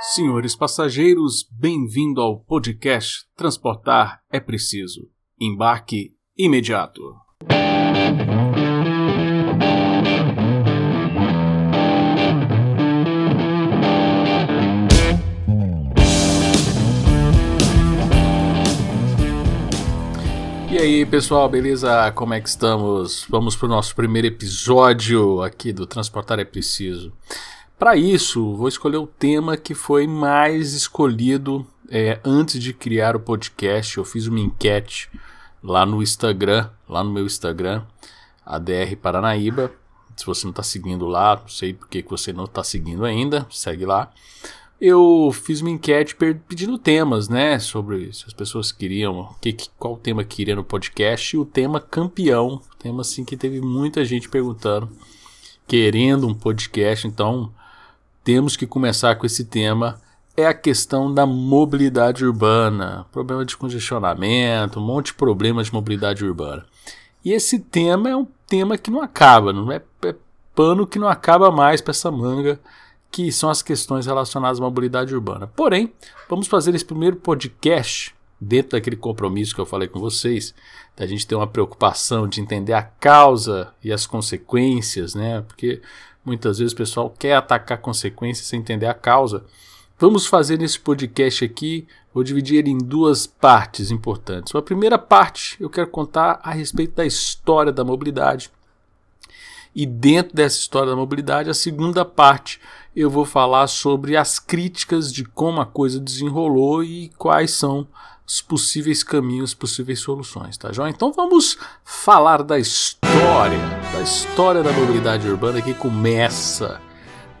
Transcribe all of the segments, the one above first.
Senhores passageiros, bem-vindo ao podcast Transportar é Preciso. Embarque imediato. E aí, pessoal, beleza? Como é que estamos? Vamos para o nosso primeiro episódio aqui do Transportar é Preciso. Para isso, vou escolher o tema que foi mais escolhido é, antes de criar o podcast. Eu fiz uma enquete lá no Instagram, lá no meu Instagram, ADR Paranaíba. Se você não está seguindo lá, não sei por que você não está seguindo ainda, segue lá. Eu fiz uma enquete pedindo temas, né? Sobre se as pessoas queriam, que, qual tema queria no podcast. E o tema campeão, tema assim que teve muita gente perguntando, querendo um podcast. Então, temos que começar com esse tema é a questão da mobilidade urbana, problema de congestionamento, um monte de problemas de mobilidade urbana. E esse tema é um tema que não acaba, não é, é pano que não acaba mais para essa manga, que são as questões relacionadas à mobilidade urbana. Porém, vamos fazer esse primeiro podcast dentro daquele compromisso que eu falei com vocês, da gente ter uma preocupação de entender a causa e as consequências, né? Porque Muitas vezes o pessoal quer atacar consequências sem entender a causa. Vamos fazer nesse podcast aqui, vou dividir ele em duas partes importantes. A primeira parte eu quero contar a respeito da história da mobilidade. E dentro dessa história da mobilidade, a segunda parte eu vou falar sobre as críticas de como a coisa desenrolou e quais são os possíveis caminhos, possíveis soluções, tá joia? Então vamos falar da história, da história da mobilidade urbana que começa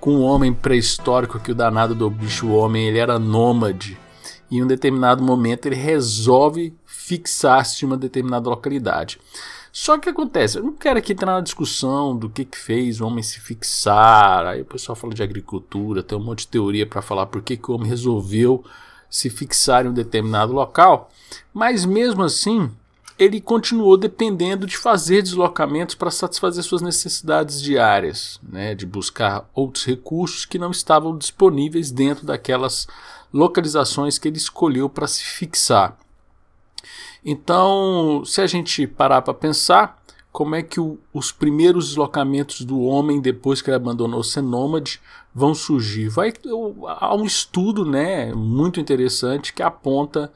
com um homem pré-histórico que o danado do bicho homem, ele era nômade. E em um determinado momento ele resolve fixar-se em uma determinada localidade. Só que acontece, eu não quero aqui entrar na discussão do que, que fez o homem se fixar. Aí o pessoal fala de agricultura, tem um monte de teoria para falar por que, que o homem resolveu se fixar em um determinado local, mas mesmo assim ele continuou dependendo de fazer deslocamentos para satisfazer suas necessidades diárias, né, de buscar outros recursos que não estavam disponíveis dentro daquelas localizações que ele escolheu para se fixar. Então, se a gente parar para pensar, como é que o, os primeiros deslocamentos do homem depois que ele abandonou ser nômade vão surgir. Vai, há um estudo né, muito interessante que aponta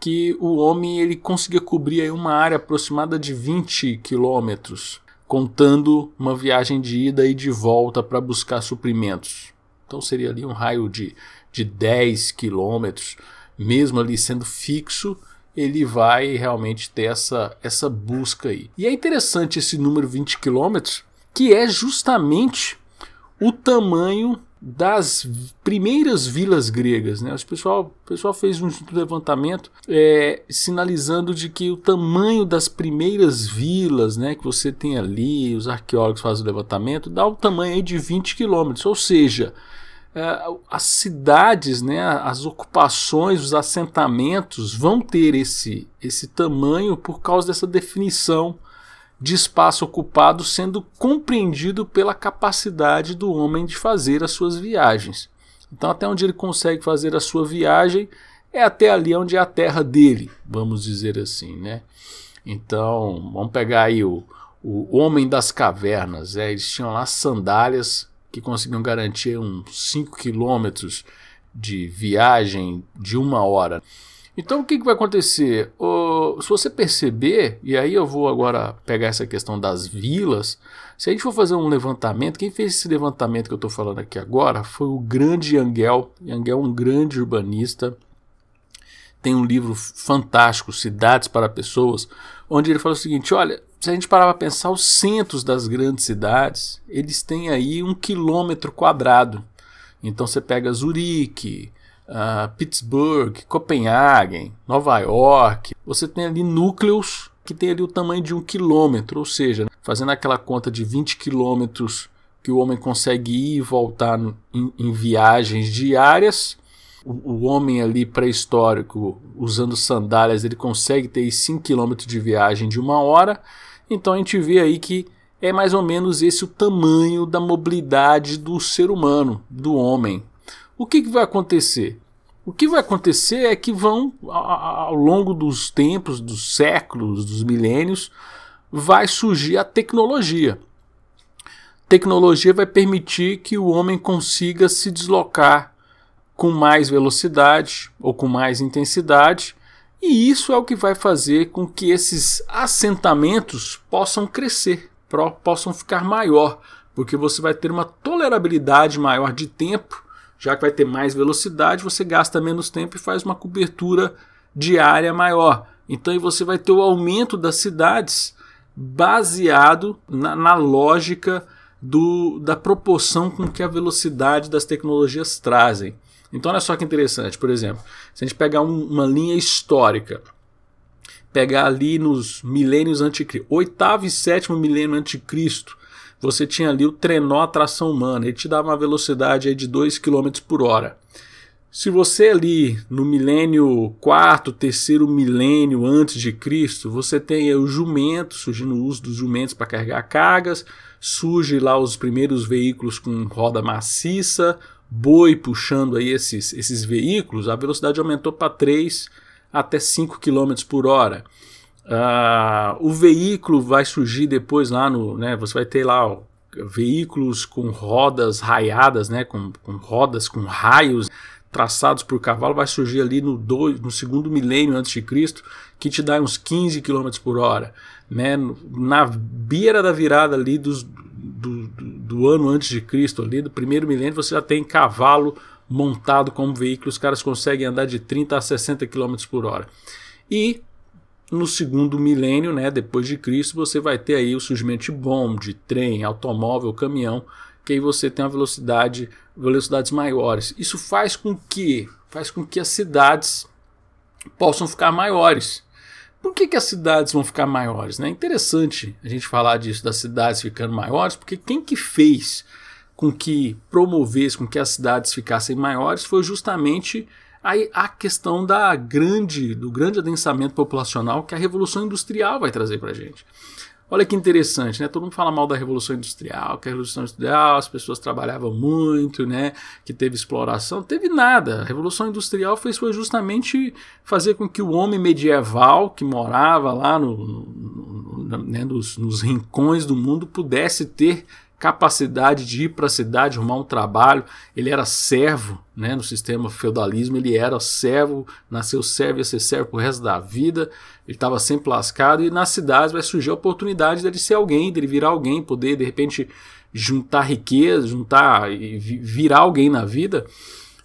que o homem ele conseguia cobrir uma área aproximada de 20 quilômetros, contando uma viagem de ida e de volta para buscar suprimentos. Então seria ali um raio de, de 10 quilômetros, mesmo ali sendo fixo, ele vai realmente ter essa, essa busca aí. E é interessante esse número 20 quilômetros, que é justamente o tamanho das primeiras vilas gregas. Né? O, pessoal, o pessoal fez um levantamento é, sinalizando de que o tamanho das primeiras vilas né, que você tem ali, os arqueólogos fazem o levantamento, dá um tamanho de 20 quilômetros, ou seja, as cidades, né, as ocupações, os assentamentos vão ter esse, esse tamanho por causa dessa definição de espaço ocupado sendo compreendido pela capacidade do homem de fazer as suas viagens. Então, até onde ele consegue fazer a sua viagem é até ali onde é a terra dele, vamos dizer assim, né? Então, vamos pegar aí o, o homem das cavernas, é, eles tinham lá sandálias que conseguiam garantir uns 5 quilômetros de viagem de uma hora. Então o que, que vai acontecer? O, se você perceber, e aí eu vou agora pegar essa questão das vilas, se a gente for fazer um levantamento, quem fez esse levantamento que eu estou falando aqui agora foi o grande Yangel. Yangel é um grande urbanista, tem um livro fantástico, Cidades para Pessoas, onde ele fala o seguinte: olha, se a gente parar para pensar, os centros das grandes cidades, eles têm aí um quilômetro quadrado. Então você pega Zurique, uh, Pittsburgh, Copenhague, Nova York, você tem ali núcleos que tem ali o tamanho de um quilômetro, ou seja, fazendo aquela conta de 20 quilômetros que o homem consegue ir e voltar no, em, em, viagens diárias. O, o homem ali pré-histórico, usando sandálias, ele consegue ter 5 quilômetros de viagem de uma hora. Então a gente vê aí que é mais ou menos esse o tamanho da mobilidade do ser humano, do homem. o que, que vai acontecer? O que vai acontecer é que vão, ao longo dos tempos, dos séculos, dos milênios, vai surgir a tecnologia. Tecnologia vai permitir que o homem consiga se deslocar com mais velocidade ou com mais intensidade, e isso é o que vai fazer com que esses assentamentos possam crescer, possam ficar maior, porque você vai ter uma tolerabilidade maior de tempo já que vai ter mais velocidade, você gasta menos tempo e faz uma cobertura diária maior. Então você vai ter o aumento das cidades baseado na, na lógica do, da proporção com que a velocidade das tecnologias trazem. Então olha só que interessante, por exemplo, se a gente pegar um, uma linha histórica, pegar ali nos milênios anticristo, oitavo e sétimo milênio anticristo, você tinha ali o trenó a tração humana, ele te dava uma velocidade aí de 2 km por hora. Se você ali no milênio quarto, terceiro milênio antes de Cristo, você tem o jumento, surgindo o uso dos jumentos para carregar cargas, surge lá os primeiros veículos com roda maciça, boi puxando aí esses, esses veículos, a velocidade aumentou para 3 até 5 km por hora. Uh, o veículo vai surgir depois lá no. Né, você vai ter lá ó, veículos com rodas raiadas, né, com, com, rodas com raios traçados por cavalo, vai surgir ali no, do, no segundo milênio antes de Cristo, que te dá uns 15 km por hora. Né, na beira da virada ali dos, do, ano antes de Cristo, ali, do primeiro milênio, você já tem cavalo montado como veículo, os caras conseguem andar de 30 a 60 km por hora. E no segundo milênio, né, depois de Cristo, você vai ter aí o surgimento de bomba, de trem, automóvel, caminhão, que aí você tem uma velocidade, velocidades maiores. Isso faz com que, faz com que as cidades possam ficar maiores. Por que, que as cidades vão ficar maiores? É né? interessante a gente falar disso das cidades ficando maiores, porque quem que fez com que promovesse com que as cidades ficassem maiores foi justamente a questão da grande, do grande adensamento populacional que a Revolução Industrial vai trazer para a gente. Olha que interessante, né? Todo mundo fala mal da Revolução Industrial, que a Revolução Industrial as pessoas trabalhavam muito, né? Que teve exploração. Teve nada. A Revolução Industrial fez foi justamente fazer com que o homem medieval que morava lá no, no, no né, nos, nos rincões do mundo pudesse ter capacidade de ir para a cidade, arrumar um trabalho. Ele era servo, né? no sistema feudalismo, ele era servo, nasceu servo, ia ser servo pro resto da vida. Ele estava sempre lascado e nas cidades vai surgir a oportunidade dele ser alguém, dele virar alguém, poder de repente juntar riqueza, juntar e virar alguém na vida.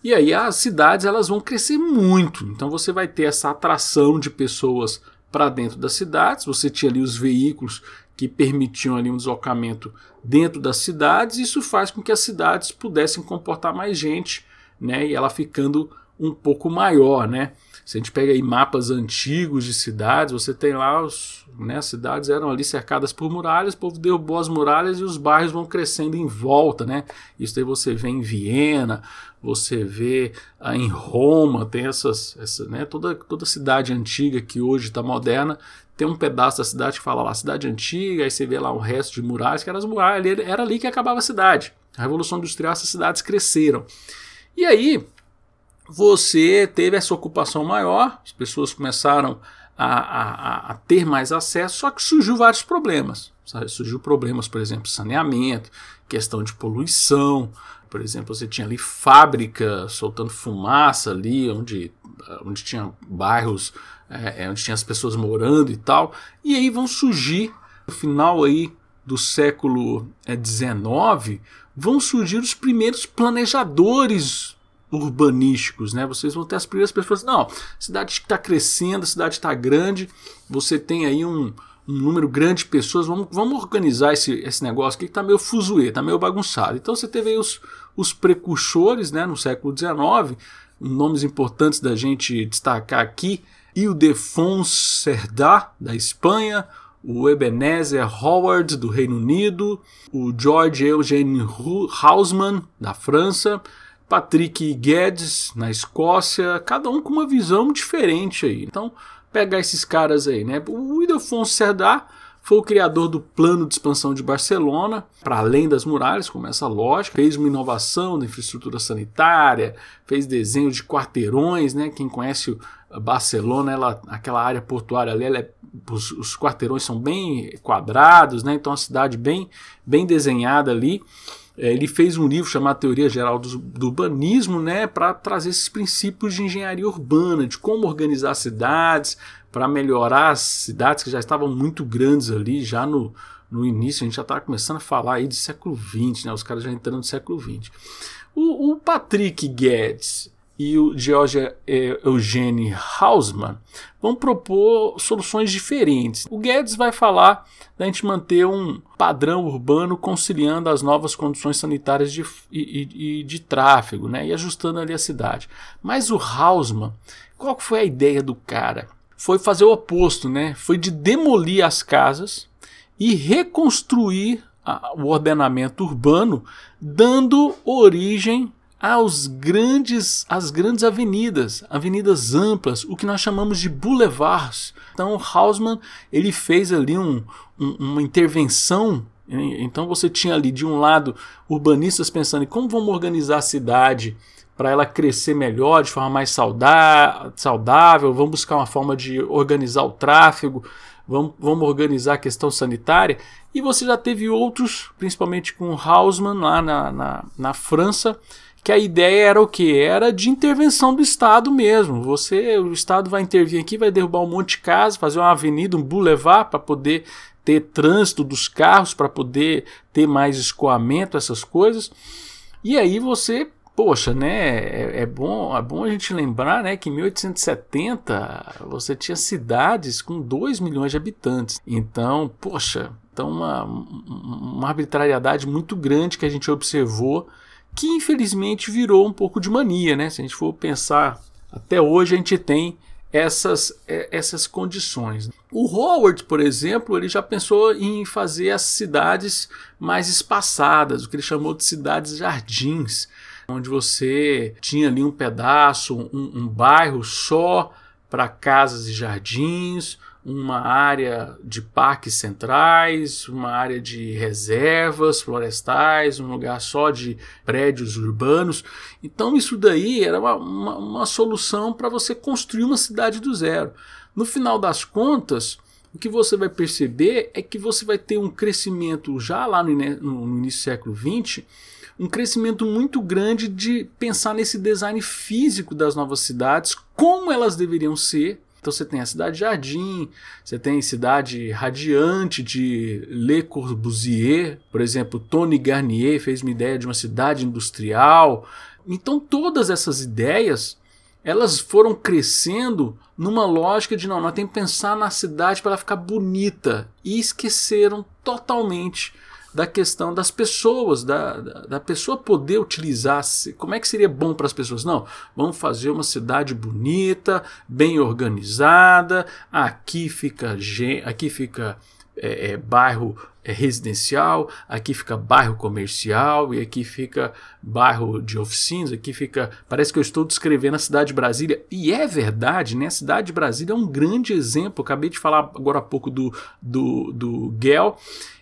E aí as cidades elas vão crescer muito. Então você vai ter essa atração de pessoas para dentro das cidades. Você tinha ali os veículos que permitiam ali um deslocamento dentro das cidades. Isso faz com que as cidades pudessem comportar mais gente, né? E ela ficando um pouco maior, né? Se a gente pega aí mapas antigos de cidades, você tem lá os, né, as cidades eram ali cercadas por muralhas, o povo derrubou as muralhas e os bairros vão crescendo em volta, né? Isso aí você vê em Viena, você vê ah, em Roma, tem essas, essa, né, toda, toda cidade antiga que hoje está moderna, tem um pedaço da cidade que fala lá, cidade antiga, aí você vê lá o resto de muralhas, que eram as muralhas, era ali que acabava a cidade. A Revolução Industrial, essas cidades cresceram. E aí, você teve essa ocupação maior, as pessoas começaram a, a, a ter mais acesso, só que surgiu vários problemas. Surgiu problemas, por exemplo, saneamento, questão de poluição, por exemplo, você tinha ali fábrica soltando fumaça ali, onde, onde tinha bairros é, é, onde tinha as pessoas morando e tal. E aí vão surgir, no final aí do século XIX, é, vão surgir os primeiros planejadores urbanísticos, né? Vocês vão ter as primeiras pessoas. Não, a cidade está crescendo, a cidade está grande. Você tem aí um, um, número grande de pessoas. Vamos, vamos organizar esse, esse negócio aqui que está meio fuzuê, está meio bagunçado. Então você teve aí os, os precursores, né? No século XIX, nomes importantes da gente destacar aqui Ildefons Cerdá, da Espanha, o Ebenezer Howard, do Reino Unido, o George Eugene Hausmann, da França, Patrick Guedes, na Escócia, cada um com uma visão diferente aí. Então, pegar esses caras aí, né? O Ildefonso Cerdá foi o criador do plano de expansão de Barcelona, para além das muralhas, como essa lógica, fez uma inovação da infraestrutura sanitária, fez desenho de quarteirões, né? Quem conhece Barcelona, ela, aquela área portuária ali, é, os, os, quarteirões são bem quadrados, né? Então a cidade bem, bem desenhada ali. É, ele fez um livro chamado Teoria Geral do, do Urbanismo, né, para trazer esses princípios de engenharia urbana, de como organizar cidades, para melhorar as cidades que já estavam muito grandes ali, já no, no início, a gente já estava começando a falar aí de século XX, né, os caras já entrando no século XX. O, o Patrick Guedes e o George eh, Eugene Hausmann vão propor soluções diferentes. O Guedes vai falar da gente manter um padrão urbano conciliando as novas condições sanitárias de, e, e, de tráfego né, e ajustando ali a cidade. Mas o Hausmann, qual foi a ideia do cara? Foi fazer o oposto, né? Foi de demolir as casas e reconstruir a, o ordenamento urbano, dando origem aos grandes, às grandes avenidas, avenidas amplas, o que nós chamamos de boulevards. Então, Hausmann ele fez ali um, um, uma intervenção. Então, você tinha ali de um lado urbanistas pensando em como vamos organizar a cidade para ela crescer melhor, de forma mais saudável, vamos buscar uma forma de organizar o tráfego, vamos, vamos organizar a questão sanitária. E você já teve outros, principalmente com Hausmann lá na, na, na França, que a ideia era o que? Era de intervenção do Estado mesmo. Você, o Estado vai intervir aqui, vai derrubar um monte de casa, fazer uma avenida, um boulevard para poder ter trânsito dos carros, para poder ter mais escoamento, essas coisas. E aí você, poxa, né? É, é, bom, é bom a gente lembrar, né, que em 1870 você tinha cidades com 2 milhões de habitantes. Então, poxa, então uma, uma arbitrariedade muito grande que a gente observou que infelizmente virou um pouco de mania, né? Se a gente for pensar, até hoje a gente tem essas, é, essas condições. O Howard, por exemplo, ele já pensou em fazer as cidades mais espaçadas, o que ele chamou de cidades jardins, onde você tinha ali um pedaço, um, um bairro só para casas e jardins, uma área de parques centrais, uma área de reservas florestais, um lugar só de prédios urbanos. Então, isso daí era uma, uma, uma solução para você construir uma cidade do zero. No final das contas, o que você vai perceber é que você vai ter um crescimento já lá no, no início do século XX um crescimento muito grande de pensar nesse design físico das novas cidades, como elas deveriam ser, então você tem a cidade Jardim, você tem cidade radiante de Le Corbusier, por exemplo, Tony Garnier fez uma ideia de uma cidade industrial. Então todas essas ideias elas foram crescendo numa lógica de não, nós temos que pensar na cidade para ela ficar bonita e esqueceram totalmente da questão das pessoas, da, da, da pessoa poder utilizar. Como é que seria bom para as pessoas? Não, vamos fazer uma cidade bonita, bem organizada. Aqui fica, aqui fica é, é, bairro é, residencial, aqui fica bairro comercial e aqui fica bairro de oficinas, aqui fica. Parece que eu estou descrevendo a cidade de Brasília. E é verdade, né? A cidade de Brasília é um grande exemplo. acabei de falar agora há pouco do, do, do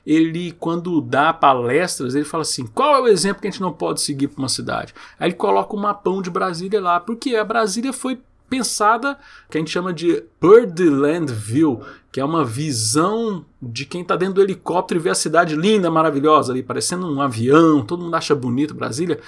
ele, quando dá palestras, ele fala assim: qual é o exemplo que a gente não pode seguir para uma cidade? Aí ele coloca um mapão de Brasília lá, porque a Brasília foi pensada, que a gente chama de Birdland View, que é uma visão de quem está dentro do helicóptero e vê a cidade linda, maravilhosa ali, parecendo um avião, todo mundo acha bonito Brasília,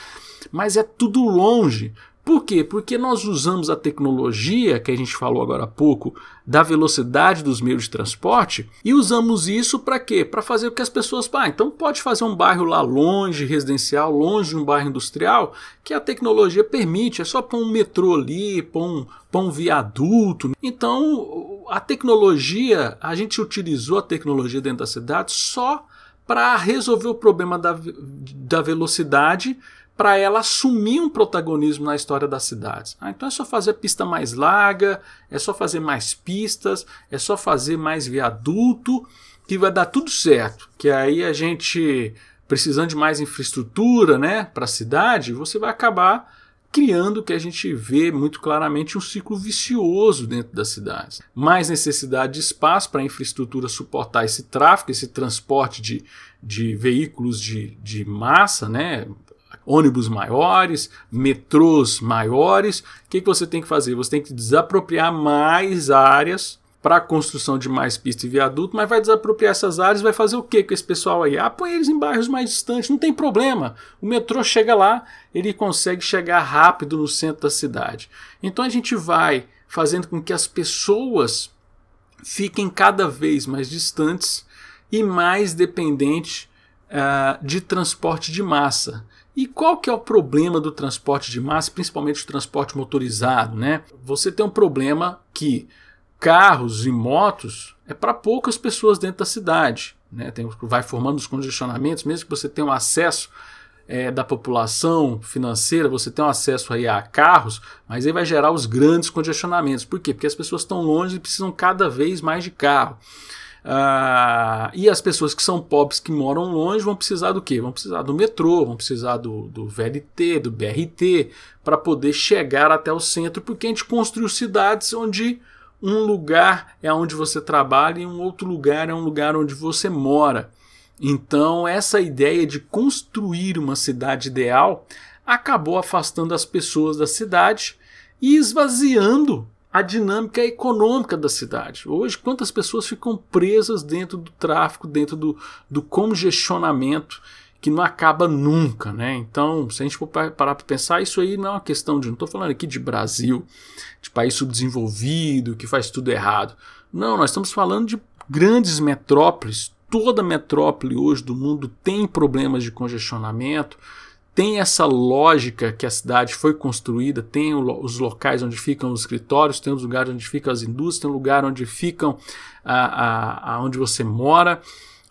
mas é tudo longe. Por quê? Porque nós usamos a tecnologia, que a gente falou agora há pouco, da velocidade dos meios de transporte, e usamos isso para quê? Para fazer com que as pessoas, pá, então pode fazer um bairro lá longe, residencial, longe de um bairro industrial, que a tecnologia permite, é só pôr um metrô ali, pôr um, pôr um viaduto. Então, a tecnologia, a gente utilizou a tecnologia dentro da cidade só para resolver o problema da, da velocidade para ela assumir um protagonismo na história das cidades. Ah, então é só fazer pista mais larga, é só fazer mais pistas, é só fazer mais viaduto, que vai dar tudo certo. Que aí a gente, precisando de mais infraestrutura né, para a cidade, você vai acabar criando o que a gente vê muito claramente um ciclo vicioso dentro das cidades. Mais necessidade de espaço para a infraestrutura suportar esse tráfego, esse transporte de, de veículos de, de massa, né? Ônibus maiores, metrôs maiores. O que, que você tem que fazer? Você tem que desapropriar mais áreas para a construção de mais pista e viaduto, mas vai desapropriar essas áreas, vai fazer o que com esse pessoal aí? Ah, põe eles em bairros mais distantes, não tem problema. O metrô chega lá, ele consegue chegar rápido no centro da cidade. Então a gente vai fazendo com que as pessoas fiquem cada vez mais distantes e mais dependentes uh, de transporte de massa. E qual que é o problema do transporte de massa, principalmente o transporte motorizado, né? Você tem um problema que carros e motos é para poucas pessoas dentro da cidade. Né? Tem, vai formando os congestionamentos, mesmo que você tenha um acesso é, da população financeira, você tem um acesso aí a carros, mas aí vai gerar os grandes congestionamentos. Por quê? Porque as pessoas estão longe e precisam cada vez mais de carro. Ah, e as pessoas que são pobres, que moram longe, vão precisar do quê? Vão precisar do metrô, vão precisar do, do VLT, do BRT, para poder chegar até o centro, porque a gente construiu cidades onde um lugar é onde você trabalha e um outro lugar é um lugar onde você mora. Então, essa ideia de construir uma cidade ideal acabou afastando as pessoas da cidade e esvaziando a dinâmica econômica da cidade. Hoje, quantas pessoas ficam presas dentro do tráfico, dentro do, do congestionamento que não acaba nunca, né? Então, se a gente for parar para pensar, isso aí não é uma questão de, não estou falando aqui de Brasil, de país subdesenvolvido, que faz tudo errado. Não, nós estamos falando de grandes metrópoles. Toda metrópole hoje do mundo tem problemas de congestionamento, tem essa lógica que a cidade foi construída, tem os locais onde ficam os escritórios, tem os lugares onde ficam as indústrias, tem o lugar onde ficam a, a, a onde você mora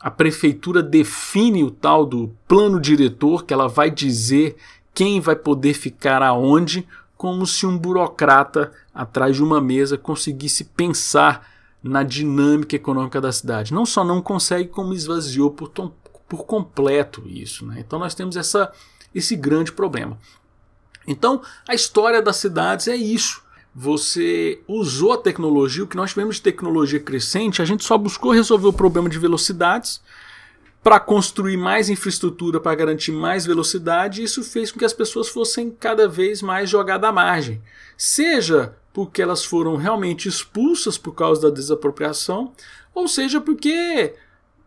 a prefeitura define o tal do plano diretor, que ela vai dizer quem vai poder ficar aonde, como se um burocrata atrás de uma mesa conseguisse pensar na dinâmica econômica da cidade. Não só não consegue, como esvaziou por, por completo isso. Né? Então nós temos essa, esse grande problema. Então a história das cidades é isso você usou a tecnologia, o que nós tivemos de tecnologia crescente, a gente só buscou resolver o problema de velocidades para construir mais infraestrutura para garantir mais velocidade, e isso fez com que as pessoas fossem cada vez mais jogadas à margem. Seja porque elas foram realmente expulsas por causa da desapropriação, ou seja porque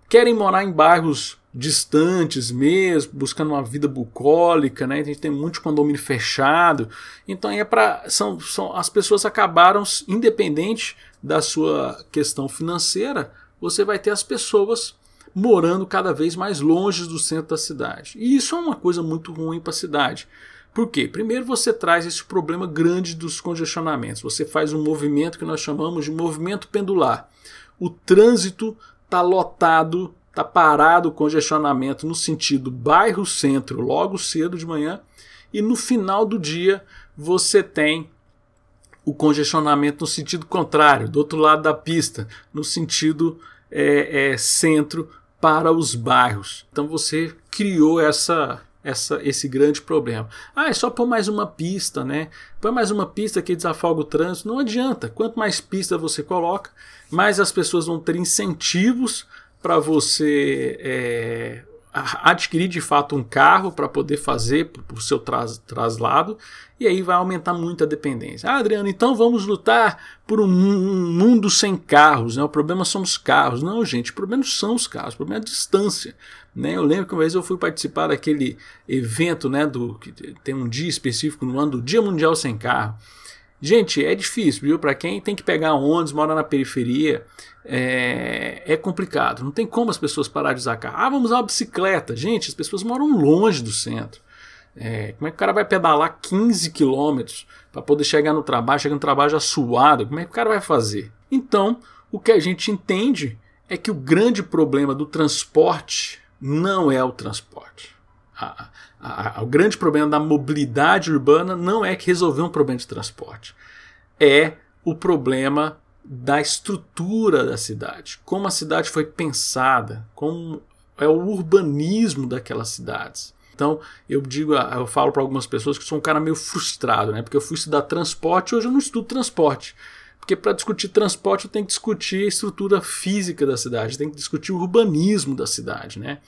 querem morar em bairros distantes mesmo, buscando uma vida bucólica, né? A gente tem muito condomínio fechado. Então é para são, são as pessoas acabaram independente da sua questão financeira, você vai ter as pessoas morando cada vez mais longe do centro da cidade. E isso é uma coisa muito ruim para a cidade. Por quê? Primeiro você traz esse problema grande dos congestionamentos. Você faz um movimento que nós chamamos de movimento pendular. O trânsito está lotado Está parado o congestionamento no sentido bairro-centro logo cedo de manhã e no final do dia você tem o congestionamento no sentido contrário, do outro lado da pista, no sentido é, é, centro para os bairros. Então você criou essa, essa, esse grande problema. Ah, é só pôr mais uma pista, né? Põe mais uma pista que desafoga o trânsito. Não adianta. Quanto mais pista você coloca, mais as pessoas vão ter incentivos para você é, adquirir de fato um carro para poder fazer o seu tras, traslado e aí vai aumentar muito a dependência. Ah, Adriano, então vamos lutar por um, um mundo sem carros. Né? O problema são os carros. Não, gente, o problema não são os carros, o problema é a distância. Né? Eu lembro que uma vez eu fui participar daquele evento, né, do, que tem um dia específico no ano do Dia Mundial Sem Carro. Gente, é difícil, viu? Para quem tem que pegar ônibus, mora na periferia, é, é, complicado. Não tem como as pessoas parar de usar carro. Ah, vamos usar uma bicicleta. Gente, as pessoas moram longe do centro. É, como é que o cara vai pedalar 15 quilômetros para poder chegar no trabalho, chegar no trabalho já suado? Como é que o cara vai fazer? Então, o que a gente entende é que o grande problema do transporte não é o transporte. A, a, a, o grande problema da mobilidade urbana não é que resolveu um problema de transporte. É o problema da estrutura da cidade, como a cidade foi pensada, como é o urbanismo daquelas cidades. Então, eu digo, eu falo para algumas pessoas que sou um cara meio frustrado, né? Porque eu fui estudar transporte, hoje eu não estudo transporte. Porque para discutir transporte eu tenho que discutir a estrutura física da cidade, tem que discutir o urbanismo da cidade, né?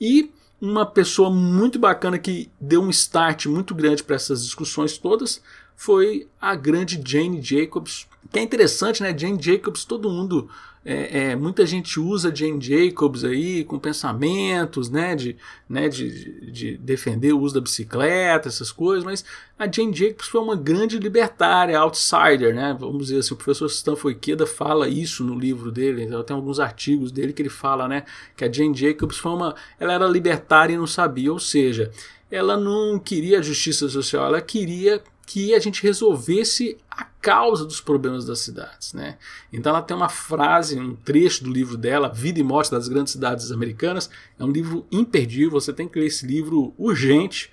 E uma pessoa muito bacana que deu um start muito grande para essas discussões todas foi a grande Jane Jacobs. Que é interessante, né? Jane Jacobs, todo mundo é, é, muita gente usa Jane Jacobs aí com pensamentos, né, de, né, de, de defender o uso da bicicleta, essas coisas, mas a Jane Jacobs foi uma grande libertária, outsider, né, vamos dizer assim, o professor Stanford Queda fala isso no livro dele, tem alguns artigos dele que ele fala, né, que a Jane Jacobs foi uma, ela era libertária e não sabia, ou seja, ela não queria justiça social, ela queria que a gente resolvesse a causa dos problemas das cidades. Né? Então ela tem uma frase, um trecho do livro dela, Vida e Morte das Grandes Cidades Americanas. É um livro imperdível, você tem que ler esse livro urgente.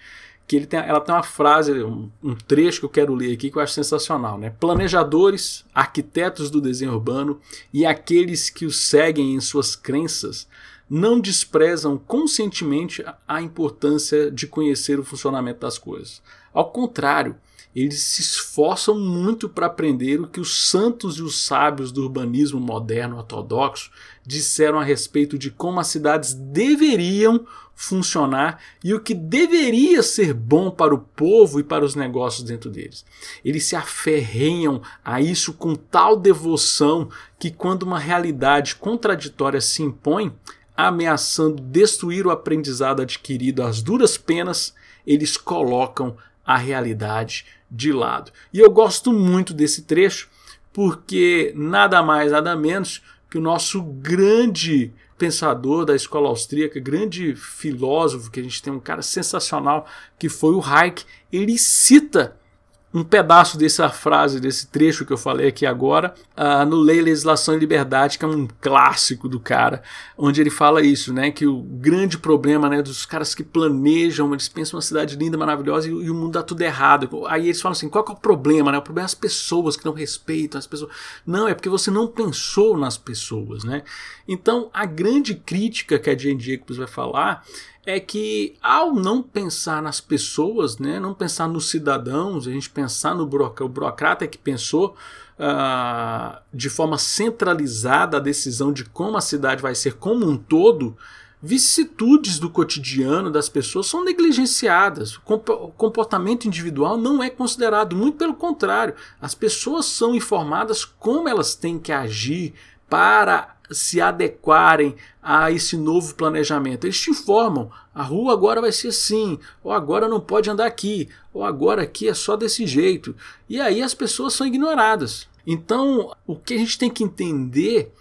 Que ele tem, ela tem uma frase, um, um, trecho que eu quero ler aqui que eu acho sensacional. Né? Planejadores, arquitetos do desenho urbano e aqueles que o seguem em suas crenças não desprezam conscientemente a importância de conhecer o funcionamento das coisas. Ao contrário, eles se esforçam muito para aprender o que os santos e os sábios do urbanismo moderno ortodoxo disseram a respeito de como as cidades deveriam funcionar e o que deveria ser bom para o povo e para os negócios dentro deles. Eles se aferrenham a isso com tal devoção que, quando uma realidade contraditória se impõe, ameaçando destruir o aprendizado adquirido às duras penas, eles colocam a realidade de lado. E eu gosto muito desse trecho porque nada mais, nada menos que o nosso grande pensador da escola austríaca, grande filósofo, que a gente tem um cara sensacional que foi o Hayek, ele cita um pedaço dessa frase, desse trecho que eu falei aqui agora, uh, no Lei, Legislação e Liberdade, que é um clássico do cara, onde ele fala isso, né, que o grande problema né, dos caras que planejam, eles pensam uma cidade linda, maravilhosa e, e, o mundo dá tudo errado. Aí eles falam assim, qual é o problema? Né? O problema é as pessoas que não respeitam as pessoas. Não, é porque você não pensou nas pessoas. Né? Então, a grande crítica que a Jane Jacobs vai falar é que ao não pensar nas pessoas, né, não pensar nos cidadãos, a gente pensar no burocrata, o burocrata que pensou uh, de forma centralizada a decisão de como a cidade vai ser como um todo, vicissitudes do cotidiano das pessoas são negligenciadas. O comportamento individual não é considerado, muito pelo contrário, as pessoas são informadas como elas têm que agir para se adequarem a esse novo planejamento. Eles te informam: a rua agora vai ser assim, ou agora não pode andar aqui, ou agora aqui é só desse jeito. E aí as pessoas são ignoradas. Então, o que a gente tem que entender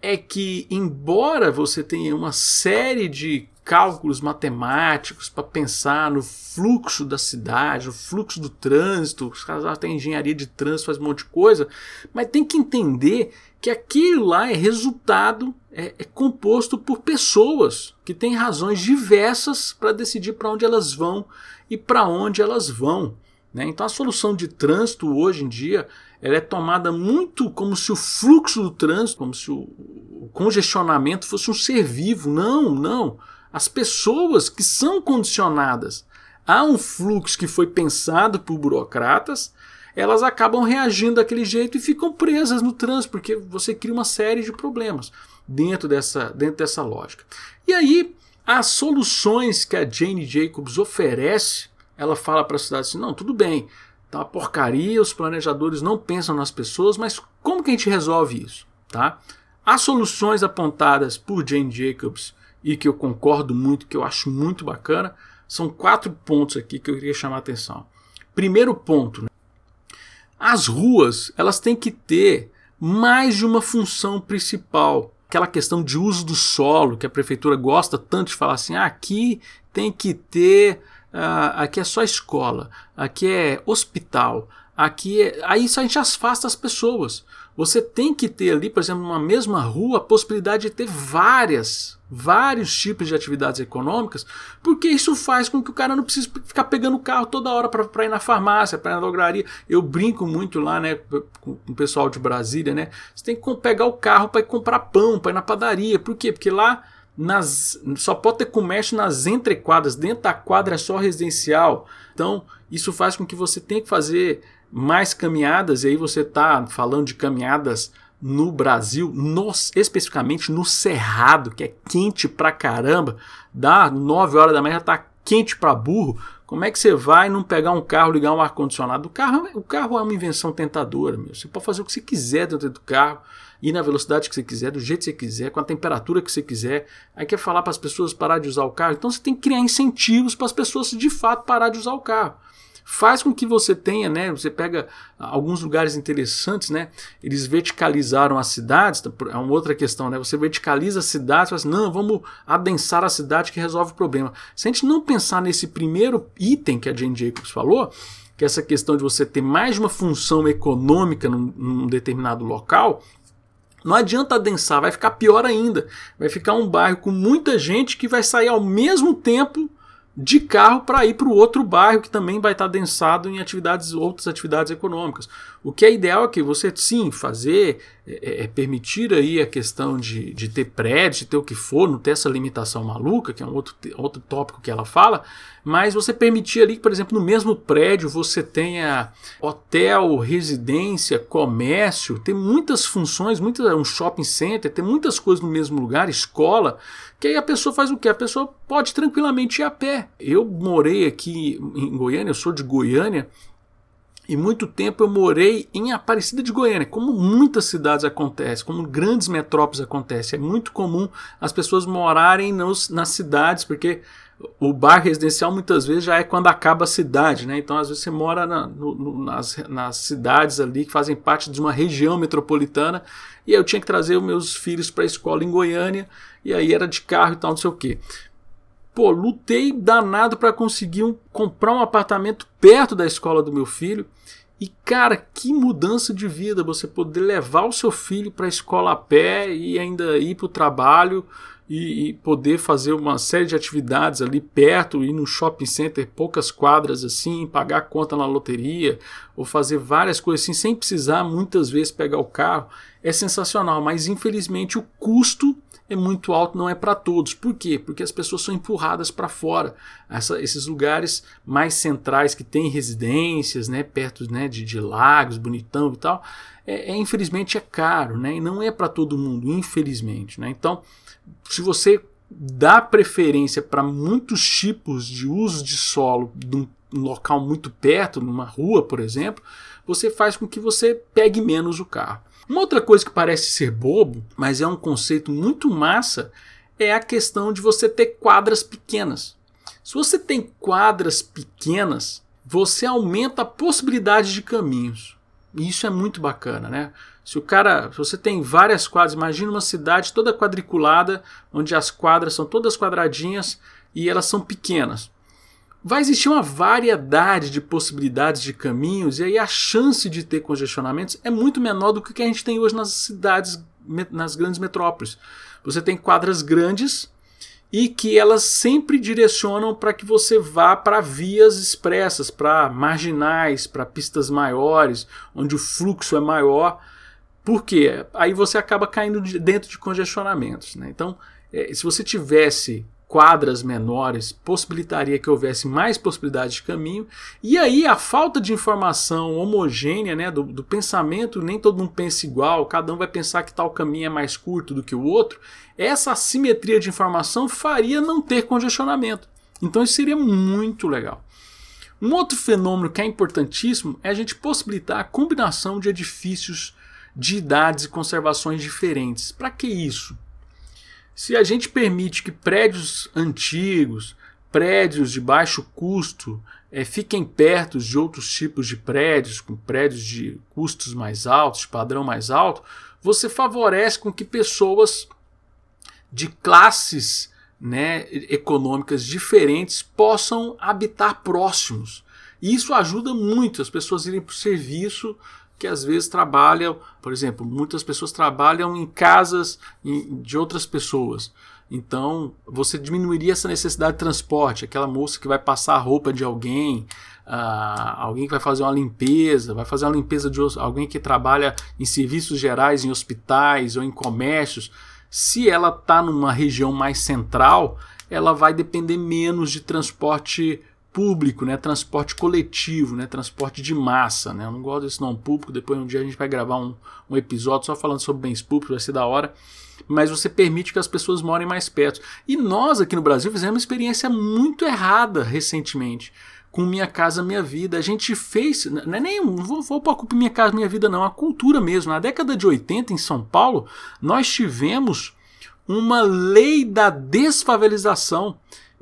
é que, embora você tenha uma série de cálculos matemáticos para pensar no fluxo da cidade, no fluxo do trânsito, os caras têm engenharia de trânsito, faz um monte de coisa, mas tem que entender que aquilo lá é resultado, é, é composto por pessoas que têm razões diversas para decidir para onde elas vão e para onde elas vão. Né? Então a solução de trânsito hoje em dia ela é tomada muito como se o fluxo do trânsito, como se o, o congestionamento fosse um ser vivo. Não, não. As pessoas que são condicionadas a um fluxo que foi pensado por burocratas elas acabam reagindo daquele jeito e ficam presas no trânsito, porque você cria uma série de problemas dentro dessa, dentro dessa lógica. E aí, as soluções que a Jane Jacobs oferece, ela fala para a cidade assim: não, tudo bem, tá uma porcaria, os planejadores não pensam nas pessoas, mas como que a gente resolve isso? Tá? As soluções apontadas por Jane Jacobs e que eu concordo muito, que eu acho muito bacana, são quatro pontos aqui que eu queria chamar a atenção. Primeiro ponto, né? As ruas, elas têm que ter mais de uma função principal. Aquela questão de uso do solo, que a prefeitura gosta tanto de falar assim, ah, aqui tem que ter, uh, aqui é só escola, aqui é hospital, aqui é... Aí isso a gente afasta as pessoas. Você tem que ter ali, por exemplo, numa mesma rua, a possibilidade de ter várias vários tipos de atividades econômicas, porque isso faz com que o cara não precise ficar pegando o carro toda hora para ir na farmácia, para ir na drogaria. Eu brinco muito lá, né, com o pessoal de Brasília, né? Você tem que pegar o carro para ir comprar pão, para ir na padaria. Por quê? Porque lá nas, só pode ter comércio nas entrequadras, dentro da quadra é só residencial. Então, isso faz com que você tenha que fazer mais caminhadas, e aí você está falando de caminhadas no Brasil, especificamente no Cerrado, que é quente pra caramba, dá 9 horas da manhã já tá quente pra burro. Como é que você vai não pegar um carro, ligar um ar-condicionado? O carro, o carro é uma invenção tentadora, meu. Você pode fazer o que você quiser dentro do carro, ir na velocidade que você quiser, do jeito que você quiser, com a temperatura que você quiser. Aí quer falar para as pessoas parar de usar o carro. Então você tem que criar incentivos para as pessoas de fato parar de usar o carro faz com que você tenha, né? Você pega alguns lugares interessantes, né? Eles verticalizaram as cidades, tá, é uma outra questão, né? Você verticaliza as cidades, fala assim, não, vamos adensar a cidade que resolve o problema. Se a gente não pensar nesse primeiro item que a Jane Jacobs falou, que é essa questão de você ter mais de uma função econômica num, num determinado local, não adianta adensar, vai ficar pior ainda. Vai ficar um bairro com muita gente que vai sair ao mesmo tempo de carro para ir para o outro bairro que também vai estar densado em atividades outras atividades econômicas. O que é ideal é que você sim fazer é, é, é permitir aí a questão de, de ter prédio, de ter o que for, não ter essa limitação maluca, que é um outro, outro tópico que ela fala, mas você permitir ali que, por exemplo, no mesmo prédio você tenha hotel, residência, comércio, tem muitas funções, muitas, um shopping center, tem muitas coisas no mesmo lugar, escola, que aí a pessoa faz o que? A pessoa pode tranquilamente ir a pé. Eu morei aqui em Goiânia, eu sou de Goiânia, e muito tempo eu morei em Aparecida de Goiânia, como muitas cidades acontecem, como grandes metrópoles acontecem. É muito comum as pessoas morarem nos, nas cidades, porque o bairro residencial muitas vezes já é quando acaba a cidade, né? Então às vezes você mora na, no, nas, nas cidades ali que fazem parte de uma região metropolitana e eu tinha que trazer os meus filhos para a escola em Goiânia e aí era de carro e tal, não sei o que. Pô, lutei danado para conseguir um, comprar um apartamento perto da escola do meu filho. E cara, que mudança de vida você poder levar o seu filho para a escola a pé e ainda ir para o trabalho e, e, poder fazer uma série de atividades ali perto, ir no shopping center, poucas quadras assim, pagar conta na loteria ou fazer várias coisas assim sem precisar muitas vezes pegar o carro. É sensacional, mas infelizmente o custo é muito alto, não é para todos. Por quê? Porque as pessoas são empurradas para fora. Essa, esses lugares mais centrais que têm residências, né, perto né, de, de lagos, bonitão e tal, é, é infelizmente é caro, né, e não é para todo mundo, infelizmente. Né? Então, se você dá preferência para muitos tipos de uso de solo de um local muito perto, numa rua, por exemplo, você faz com que você pegue menos o carro. Uma outra coisa que parece ser bobo, mas é um conceito muito massa, é a questão de você ter quadras pequenas. Se você tem quadras pequenas, você aumenta a possibilidade de caminhos. E isso é muito bacana, né? Se o cara, se você tem várias quadras, imagina uma cidade toda quadriculada, onde as quadras são todas quadradinhas e elas são pequenas vai existir uma variedade de possibilidades de caminhos e aí a chance de ter congestionamentos é muito menor do que a gente tem hoje nas cidades, nas grandes metrópoles. Você tem quadras grandes e que elas sempre direcionam para que você vá para vias expressas, para marginais, para pistas maiores, onde o fluxo é maior. Por quê? Aí você acaba caindo dentro de congestionamentos. Né? Então, é, se você tivesse quadras menores possibilitaria que houvesse mais possibilidades de caminho, e aí a falta de informação homogênea né, do, do, pensamento, nem todo mundo pensa igual, cada um vai pensar que tal caminho é mais curto do que o outro, essa assimetria de informação faria não ter congestionamento. Então isso seria muito legal. Um outro fenômeno que é importantíssimo é a gente possibilitar a combinação de edifícios de idades e conservações diferentes. Para que isso? Se a gente permite que prédios antigos, prédios de baixo custo, é, fiquem perto de outros tipos de prédios, com prédios de custos mais altos, padrão mais alto, você favorece com que pessoas de classes né, econômicas diferentes possam habitar próximos. E isso ajuda muito as pessoas irem para o serviço que às vezes trabalham, por exemplo, muitas pessoas trabalham em casas de outras pessoas. Então, você diminuiria essa necessidade de transporte. Aquela moça que vai passar a roupa de alguém, uh, alguém que vai fazer uma limpeza, vai fazer uma limpeza de alguém que trabalha em serviços gerais, em hospitais ou em comércios. Se ela está numa região mais central, ela vai depender menos de transporte público, né, transporte coletivo, né, transporte de massa. Né? Eu não gosto desse nome público, depois um dia a gente vai gravar um, um episódio só falando sobre bens públicos, vai ser da hora. Mas você permite que as pessoas morem mais perto. E nós aqui no Brasil fizemos uma experiência muito errada recentemente com Minha Casa Minha Vida. A gente fez, não é nem, não vou, vou pôr culpa Minha Casa Minha Vida não, a cultura mesmo. Na década de 80 em São Paulo, nós tivemos uma lei da desfavelização.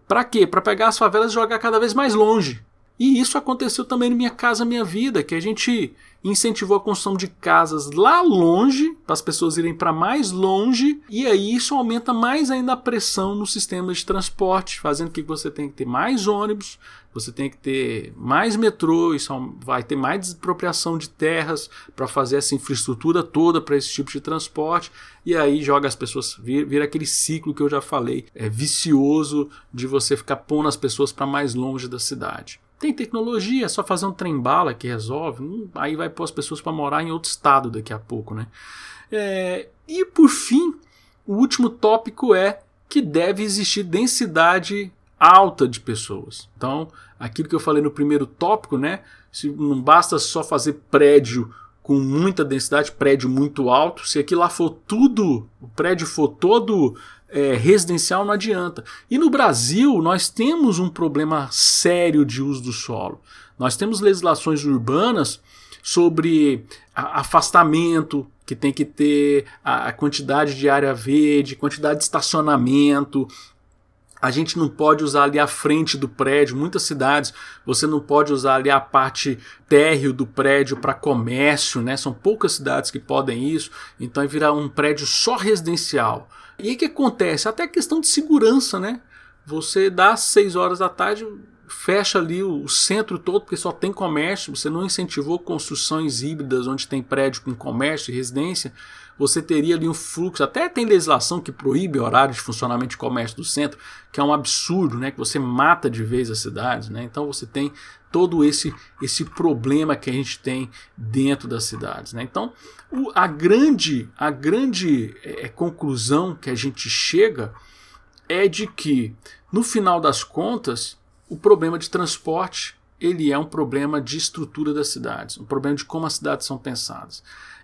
Para quê? Para pegar as favelas e jogar cada vez mais longe. E isso aconteceu também no Minha Casa Minha Vida, que a gente incentivou a construção de casas lá longe, para as pessoas irem para mais longe, e aí isso aumenta mais ainda a pressão no sistema de transporte, fazendo que você tenha que ter mais ônibus, você tem que ter mais metrô, isso vai ter mais desapropriação de terras para fazer essa infraestrutura toda para esse tipo de transporte, e aí joga as pessoas, vira, vira, aquele ciclo que eu já falei, é vicioso de você ficar pondo as pessoas para mais longe da cidade. Tem tecnologia, é só fazer um trem-bala que resolve. Hum, aí vai pôr as pessoas para morar em outro estado daqui a pouco, né? É, e por fim, o último tópico é que deve existir densidade alta de pessoas. Então, aquilo que eu falei no primeiro tópico, né? Se não basta só fazer prédio com muita densidade, prédio muito alto, se aqui lá for tudo, o prédio for todo é, residencial não adianta. E no Brasil, nós temos um problema sério de uso do solo. Nós temos legislações urbanas sobre afastamento, que tem que ter a quantidade de área verde, quantidade de estacionamento. A gente não pode usar ali a frente do prédio. Muitas cidades você não pode usar ali a parte térreo do prédio para comércio, né? São poucas cidades que podem isso. Então é virar um prédio só residencial. E o que acontece? Até questão de segurança, né? Você dá às 6 horas da tarde, fecha ali o centro todo, porque só tem comércio, você não incentivou construções híbridas onde tem prédio com comércio e residência, você teria ali um fluxo, até tem legislação que proíbe horário de funcionamento de comércio do centro, que é um absurdo, né, que você mata de vez as cidades, né? Então você tem todo esse esse problema que a gente tem dentro das cidades, né? Então, o, a grande a grande é, conclusão que a gente chega é de que no final das contas o problema de transporte ele é um problema de estrutura das cidades, um problema de como as cidades são pensadas.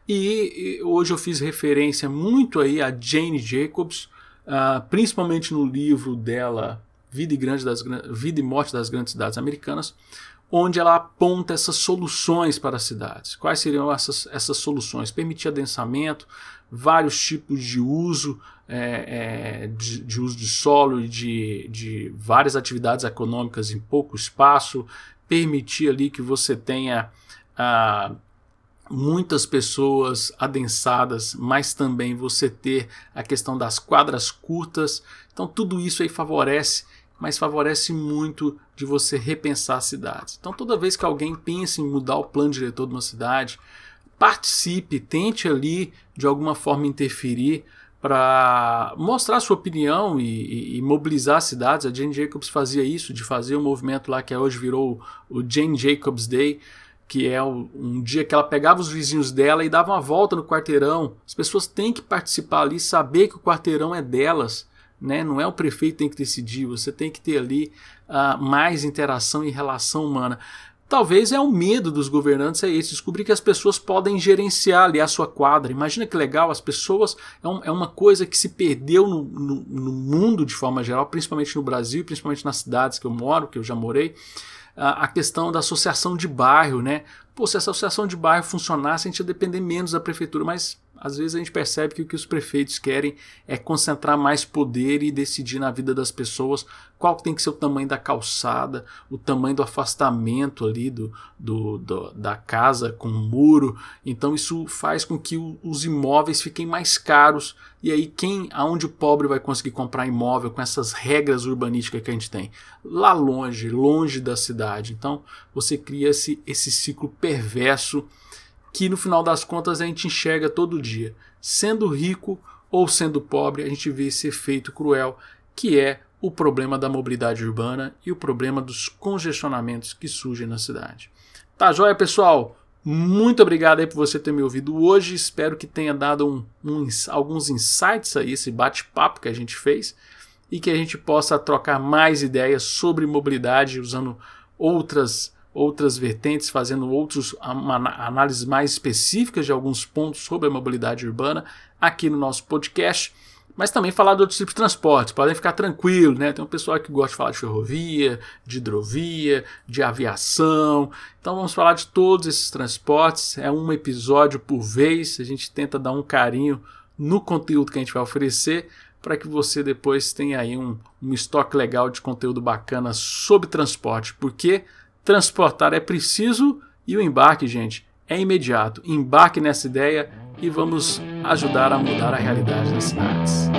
E, hoje eu fiz referência muito aí a Jane Jacobs, uh, principalmente no livro dela Vida e, Grande das, Vida e Morte das Grandes Cidades Americanas, onde ela aponta essas soluções para as cidades. Quais seriam essas, essas soluções? Permitir adensamento, vários tipos de uso, é, é, de, de, uso de solo e de, de várias atividades econômicas em pouco espaço, permitir ali que você tenha ah, muitas pessoas adensadas, mas também você ter a questão das quadras curtas. Então tudo isso aí favorece, mas favorece muito de você repensar as cidades. Então toda vez que alguém pensa em mudar o plano diretor de uma cidade, participe, tente ali de alguma forma interferir para mostrar sua opinião e, e, e, mobilizar as cidades. A Jane Jacobs fazia isso, de fazer um movimento lá que hoje virou o Jane Jacobs Day, que é um dia que ela pegava os vizinhos dela e dava uma volta no quarteirão. As pessoas têm que participar ali, saber que o quarteirão é delas. Né? Não é o prefeito que tem que decidir, você tem que ter ali uh, mais interação e relação humana. Talvez é o medo dos governantes é esse, descobrir que as pessoas podem gerenciar ali a sua quadra. Imagina que legal, as pessoas é, um, é uma coisa que se perdeu no, no, no, mundo de forma geral, principalmente no Brasil, principalmente nas cidades que eu moro, que eu já morei, a, a questão da associação de bairro, né? Pô, se essa associação de bairro funcionasse, a gente ia depender menos da prefeitura, mas às vezes a gente percebe que o que os prefeitos querem é concentrar mais poder e decidir na vida das pessoas qual tem que ser o tamanho da calçada, o tamanho do afastamento ali do, do, do da casa com o muro. Então isso faz com que o, os imóveis fiquem mais caros. E aí quem, aonde o pobre vai conseguir comprar imóvel com essas regras urbanísticas que a gente tem? Lá longe, longe da cidade. Então você cria esse, esse ciclo perverso que no final das contas a gente enxerga todo dia. Sendo rico ou sendo pobre, a gente vê esse efeito cruel que é o problema da mobilidade urbana e o problema dos congestionamentos que surgem na cidade. Tá joia, pessoal? Muito obrigado aí por você ter me ouvido hoje. Espero que tenha dado um, um, alguns insights aí, esse bate-papo que a gente fez, e que a gente possa trocar mais ideias sobre mobilidade usando outras outras vertentes, fazendo outros análises mais específicas de alguns pontos sobre a mobilidade urbana aqui no nosso podcast mas também falar de outros tipos de transportes. Podem ficar tranquilos, né? Tem um pessoal que gosta de falar de ferrovia, de hidrovia, de aviação. Então vamos falar de todos esses transportes. É um episódio por vez. A gente tenta dar um carinho no conteúdo que a gente vai oferecer para que você depois tenha aí um, um estoque legal de conteúdo bacana sobre transporte. Porque transportar é preciso e o embarque, gente, é imediato. Embarque nessa ideia e vamos ajudar a mudar a realidade das cidades.